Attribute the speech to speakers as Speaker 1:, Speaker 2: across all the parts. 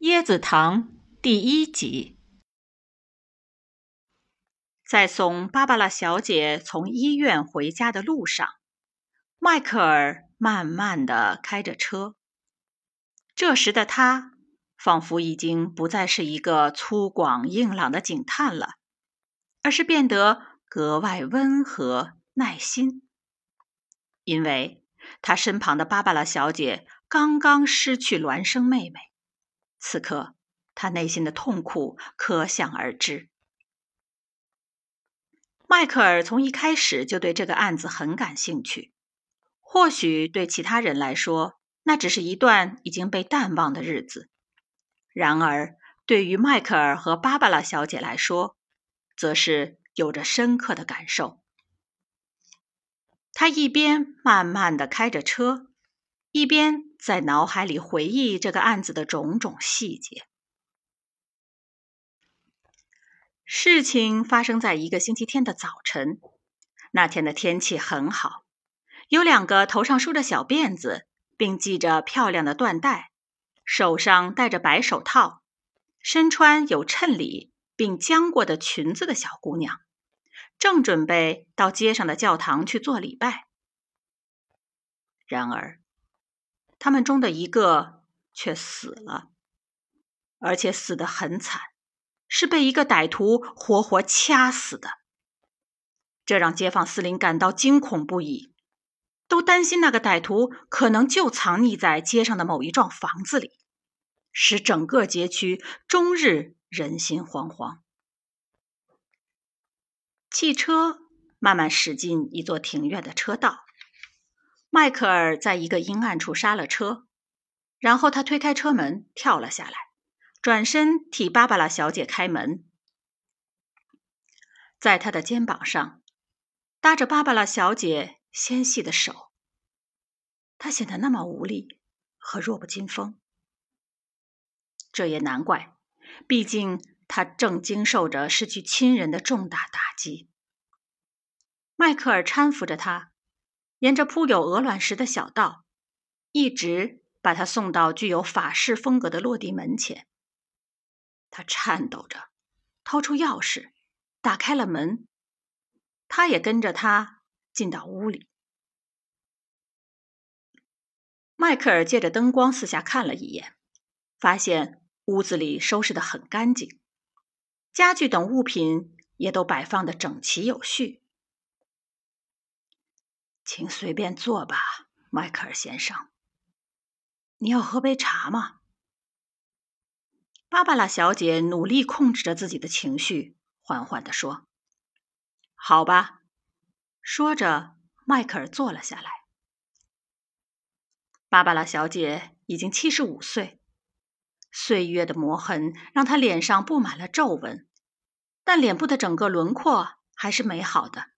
Speaker 1: 椰子糖第一集，在送芭芭拉小姐从医院回家的路上，迈克尔慢慢的开着车。这时的他，仿佛已经不再是一个粗犷硬朗的警探了，而是变得格外温和耐心，因为他身旁的芭芭拉小姐刚刚失去孪生妹妹。此刻，他内心的痛苦可想而知。迈克尔从一开始就对这个案子很感兴趣。或许对其他人来说，那只是一段已经被淡忘的日子；然而，对于迈克尔和芭芭拉小姐来说，则是有着深刻的感受。他一边慢慢的开着车，一边。在脑海里回忆这个案子的种种细节。事情发生在一个星期天的早晨。那天的天气很好，有两个头上梳着小辫子，并系着漂亮的缎带，手上戴着白手套，身穿有衬里并将过的裙子的小姑娘，正准备到街上的教堂去做礼拜。然而。他们中的一个却死了，而且死得很惨，是被一个歹徒活活掐死的。这让街坊四邻感到惊恐不已，都担心那个歹徒可能就藏匿在街上的某一幢房子里，使整个街区终日人心惶惶。汽车慢慢驶进一座庭院的车道。迈克尔在一个阴暗处刹了车，然后他推开车门，跳了下来，转身替芭芭拉小姐开门。在他的肩膀上搭着芭芭拉小姐纤细的手，他显得那么无力和弱不禁风。这也难怪，毕竟他正经受着失去亲人的重大打击。迈克尔搀扶着他。沿着铺有鹅卵石的小道，一直把他送到具有法式风格的落地门前。他颤抖着掏出钥匙，打开了门。他也跟着他进到屋里。迈克尔借着灯光四下看了一眼，发现屋子里收拾的很干净，家具等物品也都摆放的整齐有序。请随便坐吧，迈克尔先生。你要喝杯茶吗？芭芭拉小姐努力控制着自己的情绪，缓缓地说：“好吧。”说着，迈克尔坐了下来。芭芭拉小姐已经七十五岁，岁月的磨痕让她脸上布满了皱纹，但脸部的整个轮廓还是美好的，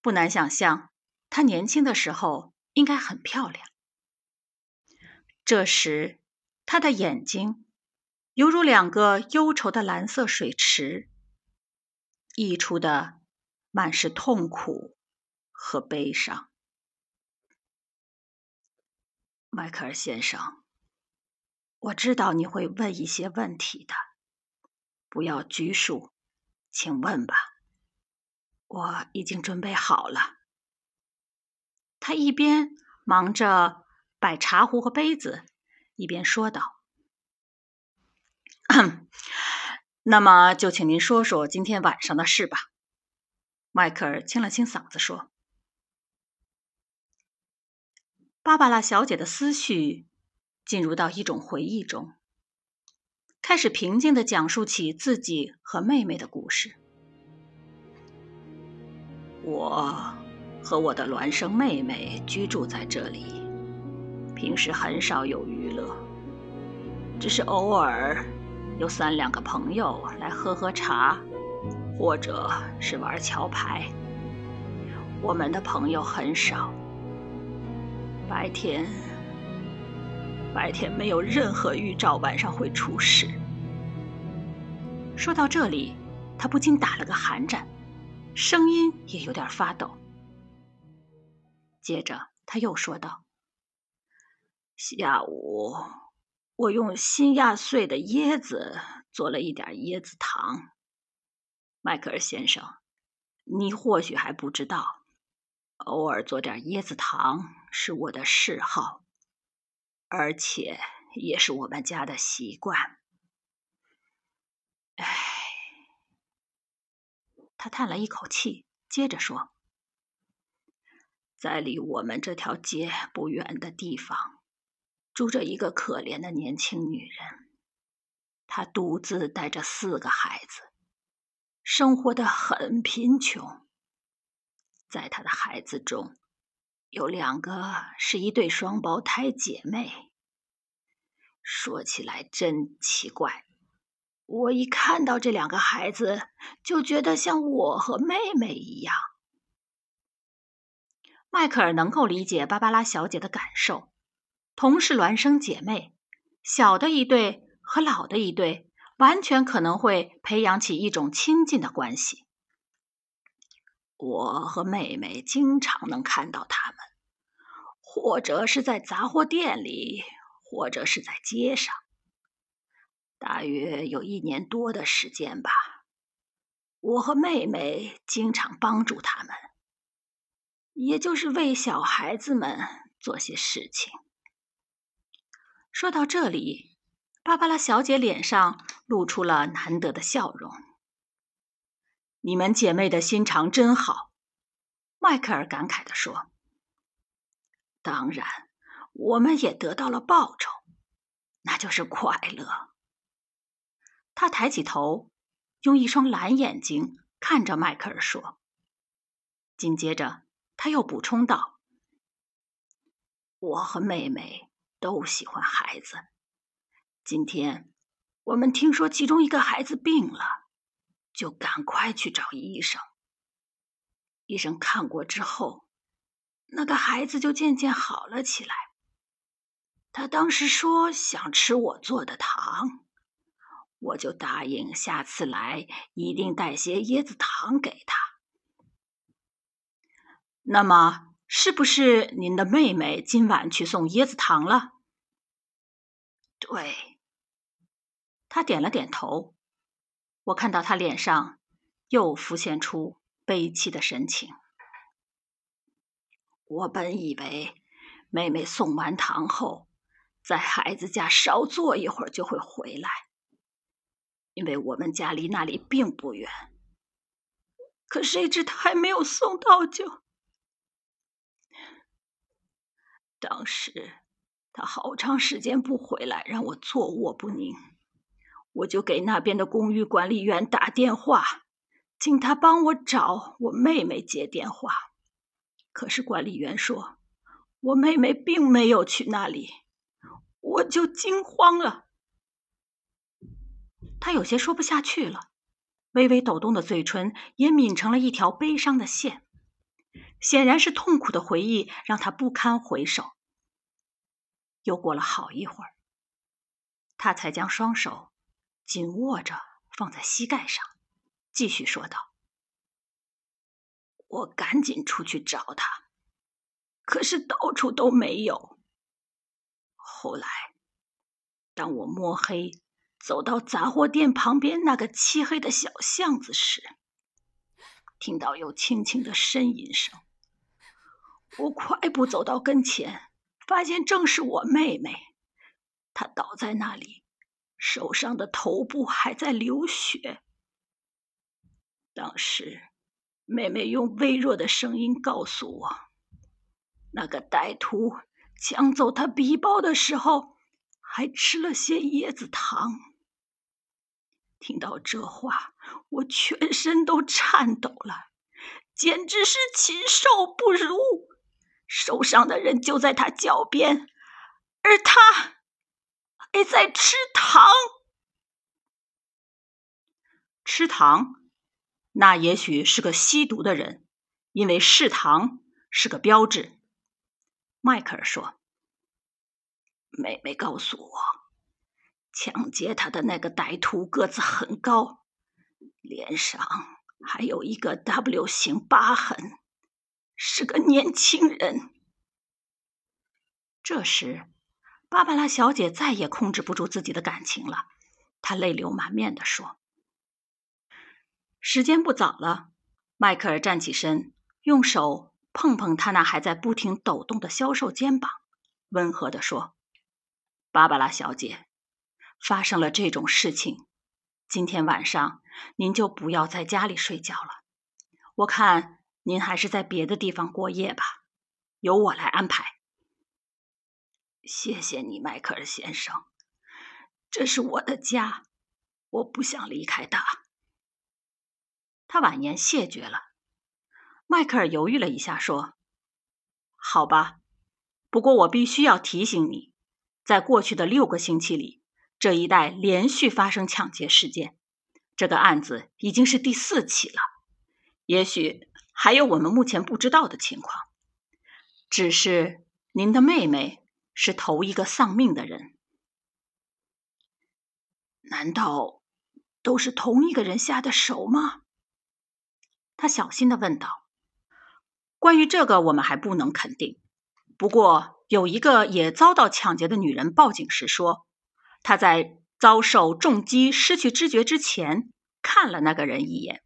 Speaker 1: 不难想象。她年轻的时候应该很漂亮。这时，她的眼睛犹如两个忧愁的蓝色水池，溢出的满是痛苦和悲伤。迈克尔先生，我知道你会问一些问题的，不要拘束，请问吧。我已经准备好了。他一边忙着摆茶壶和杯子，一边说道：“ 那么就请您说说今天晚上的事吧。”迈克尔清了清嗓子说：“芭芭拉小姐的思绪进入到一种回忆中，开始平静的讲述起自己和妹妹的故事。我。”和我的孪生妹妹居住在这里，平时很少有娱乐，只是偶尔有三两个朋友来喝喝茶，或者是玩桥牌。我们的朋友很少，白天白天没有任何预兆晚上会出事。说到这里，他不禁打了个寒战，声音也有点发抖。接着，他又说道：“下午
Speaker 2: 我用新压碎的椰子做了一点椰子糖。迈克尔先生，你或许还不知道，偶尔做点椰子糖是我的嗜好，而且也是我们家的习惯。
Speaker 1: 唉，他叹了一口气，接着说：“
Speaker 2: 在离我们这条街不远的地方，住着一个可怜的年轻女人，她独自带着四个孩子。”生活的很贫穷，在她的孩子中，有两个是一对双胞胎姐妹。说起来真奇怪，我一看到这两个孩子，就觉得像我和妹妹一样。
Speaker 1: 迈克尔能够理解芭芭拉小姐的感受，同是孪生姐妹，小的一对和老的一对。完全可能会培养起一种亲近的关系。
Speaker 2: 我和妹妹经常能看到他们，或者是在杂货店里，或者是在街上。大约有一年多的时间吧，我和妹妹经常帮助他们，也就是为小孩子们做些事情。
Speaker 1: 说到这里。芭芭拉小姐脸上露出了难得的笑容。你们姐妹的心肠真好，迈克尔感慨地说。
Speaker 2: 当然，我们也得到了报酬，那就是快乐。
Speaker 1: 他抬起头，用一双蓝眼睛看着迈克尔说。紧接着，他又补充道：“
Speaker 2: 我和妹妹都喜欢孩子。”今天我们听说其中一个孩子病了，就赶快去找医生。医生看过之后，那个孩子就渐渐好了起来。他当时说想吃我做的糖，我就答应下次来一定带些椰子糖给他。
Speaker 1: 那么，是不是您的妹妹今晚去送椰子糖了？
Speaker 2: 对。
Speaker 1: 他点了点头，我看到他脸上又浮现出悲戚的神情。
Speaker 2: 我本以为妹妹送完糖后，在孩子家稍坐一会儿就会回来，因为我们家离那里并不远。可谁知她还没有送到就……当时他好长时间不回来，让我坐卧不宁。我就给那边的公寓管理员打电话，请他帮我找我妹妹接电话。可是管理员说，我妹妹并没有去那里，我就惊慌了。
Speaker 1: 他有些说不下去了，微微抖动的嘴唇也抿成了一条悲伤的线，显然是痛苦的回忆让他不堪回首。又过了好一会儿，他才将双手。紧握着，放在膝盖上，继续说道：“
Speaker 2: 我赶紧出去找他，可是到处都没有。后来，当我摸黑走到杂货店旁边那个漆黑的小巷子时，听到有轻轻的呻吟声。我快步走到跟前，发现正是我妹妹，她倒在那里。”手上的头部还在流血。当时，妹妹用微弱的声音告诉我，那个歹徒抢走她皮包的时候，还吃了些椰子糖。听到这话，我全身都颤抖了，简直是禽兽不如。受伤的人就在他脚边，而他。还在吃糖，
Speaker 1: 吃糖，那也许是个吸毒的人，因为嗜糖是个标志。迈克尔说：“
Speaker 2: 妹妹告诉我，抢劫他的那个歹徒个子很高，脸上还有一个 W 型疤痕，是个年轻人。”
Speaker 1: 这时。芭芭拉小姐再也控制不住自己的感情了，她泪流满面地说：“时间不早了。”迈克尔站起身，用手碰碰他那还在不停抖动的消瘦肩膀，温和地说：“芭芭拉小姐，发生了这种事情，今天晚上您就不要在家里睡觉了。我看您还是在别的地方过夜吧，由我来安排。”
Speaker 2: 谢谢你，迈克尔先生。这是我的家，我不想离开它。
Speaker 1: 他婉言谢绝了。迈克尔犹豫了一下，说：“好吧，不过我必须要提醒你，在过去的六个星期里，这一带连续发生抢劫事件，这个案子已经是第四起了。也许还有我们目前不知道的情况。只是您的妹妹。”是头一个丧命的人，
Speaker 2: 难道都是同一个人下的手吗？
Speaker 1: 他小心的问道。关于这个，我们还不能肯定。不过，有一个也遭到抢劫的女人报警时说，她在遭受重击失去知觉之前看了那个人一眼，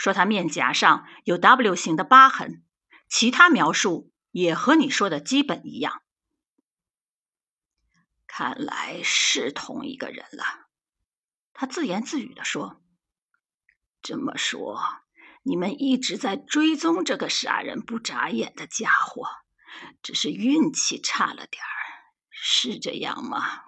Speaker 1: 说他面颊上有 W 型的疤痕。其他描述也和你说的基本一样。
Speaker 2: 看来是同一个人了，
Speaker 1: 他自言自语的说：“
Speaker 2: 这么说，你们一直在追踪这个杀人不眨眼的家伙，只是运气差了点儿，是这样吗？”